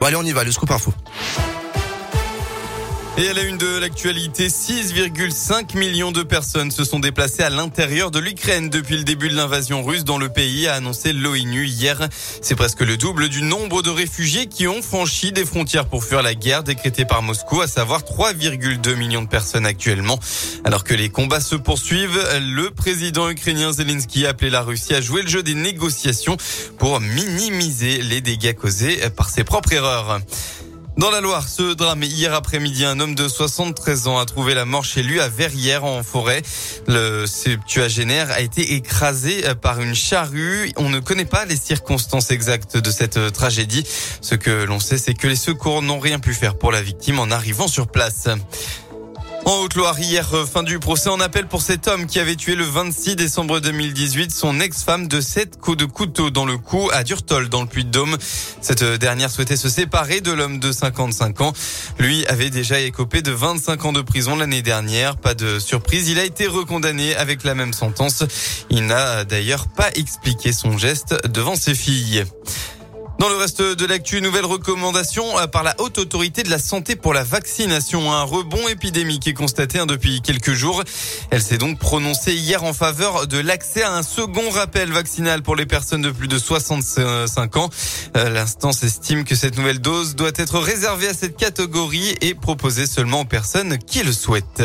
Bon allez, on y va, le scoop info. Et à la une de l'actualité, 6,5 millions de personnes se sont déplacées à l'intérieur de l'Ukraine depuis le début de l'invasion russe dans le pays, a annoncé l'ONU hier. C'est presque le double du nombre de réfugiés qui ont franchi des frontières pour fuir la guerre décrétée par Moscou, à savoir 3,2 millions de personnes actuellement. Alors que les combats se poursuivent, le président ukrainien Zelensky a appelé la Russie à jouer le jeu des négociations pour minimiser les dégâts causés par ses propres erreurs. Dans la Loire, ce drame hier après-midi, un homme de 73 ans a trouvé la mort chez lui à Verrières en forêt. Le septuagénaire a été écrasé par une charrue. On ne connaît pas les circonstances exactes de cette tragédie. Ce que l'on sait, c'est que les secours n'ont rien pu faire pour la victime en arrivant sur place. En Haute-Loire, hier, euh, fin du procès en appel pour cet homme qui avait tué le 26 décembre 2018 son ex-femme de sept coups de couteau dans le cou à Durtol, dans le Puy-de-Dôme. Cette dernière souhaitait se séparer de l'homme de 55 ans. Lui avait déjà écopé de 25 ans de prison l'année dernière. Pas de surprise, il a été recondamné avec la même sentence. Il n'a d'ailleurs pas expliqué son geste devant ses filles. Dans le reste de l'actu, nouvelle recommandation euh, par la haute autorité de la santé pour la vaccination. Un rebond épidémique est constaté hein, depuis quelques jours. Elle s'est donc prononcée hier en faveur de l'accès à un second rappel vaccinal pour les personnes de plus de 65 ans. Euh, l'instance estime que cette nouvelle dose doit être réservée à cette catégorie et proposée seulement aux personnes qui le souhaitent.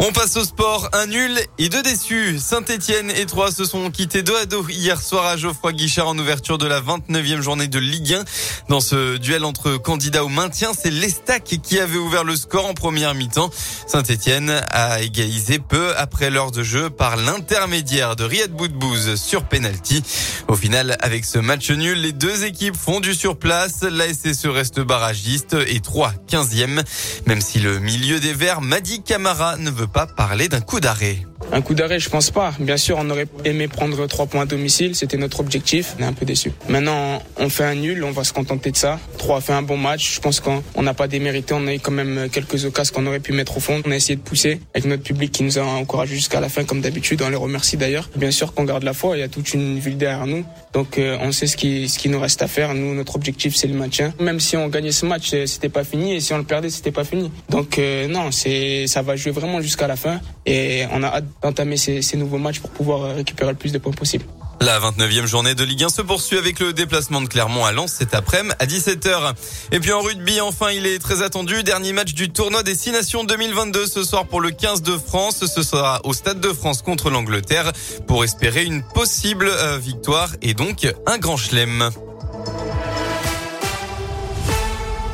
On passe au sport. Un nul et deux déçus. Saint-Etienne et Troyes se sont quittés dos à dos hier soir à Geoffroy Guichard en ouverture de la 29e journée de Ligue 1. Dans ce duel entre candidats au maintien, c'est l'Estac qui avait ouvert le score en première mi-temps. Saint-Etienne a égalisé peu après l'heure de jeu par l'intermédiaire de Riyad Boudbouz sur penalty. Au final, avec ce match nul, les deux équipes font du surplace. La SSE reste barragiste et 3 15e. Même si le milieu des Verts, Madi Camara, ne veut pas parler d'un coup d'arrêt. Un coup d'arrêt, je pense pas. Bien sûr, on aurait aimé prendre trois points à domicile, c'était notre objectif. On est un peu déçu. Maintenant, on fait un nul, on va se contenter de ça. Trois fait un bon match. Je pense qu'on n'a pas démérité. On a eu quand même quelques occasions qu'on aurait pu mettre au fond. On a essayé de pousser avec notre public qui nous a encouragé jusqu'à la fin, comme d'habitude. On les remercie d'ailleurs. Bien sûr qu'on garde la foi. Il y a toute une ville derrière nous. Donc, euh, on sait ce qui, ce qui nous reste à faire. Nous, notre objectif, c'est le maintien. Même si on gagnait ce match, euh, c'était pas fini. Et si on le perdait, c'était pas fini. Donc, euh, non, c'est, ça va jouer vraiment jusqu'à la fin. Et on a hâte d'entamer ces, ces nouveaux matchs pour pouvoir récupérer le plus de points possible. La 29e journée de Ligue 1 se poursuit avec le déplacement de Clermont à Lens cet après-midi à 17h. Et puis en rugby, enfin, il est très attendu. Dernier match du tournoi des Six Nations 2022 ce soir pour le 15 de France. Ce sera au Stade de France contre l'Angleterre pour espérer une possible victoire et donc un grand chelem.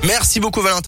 Merci beaucoup Valentin.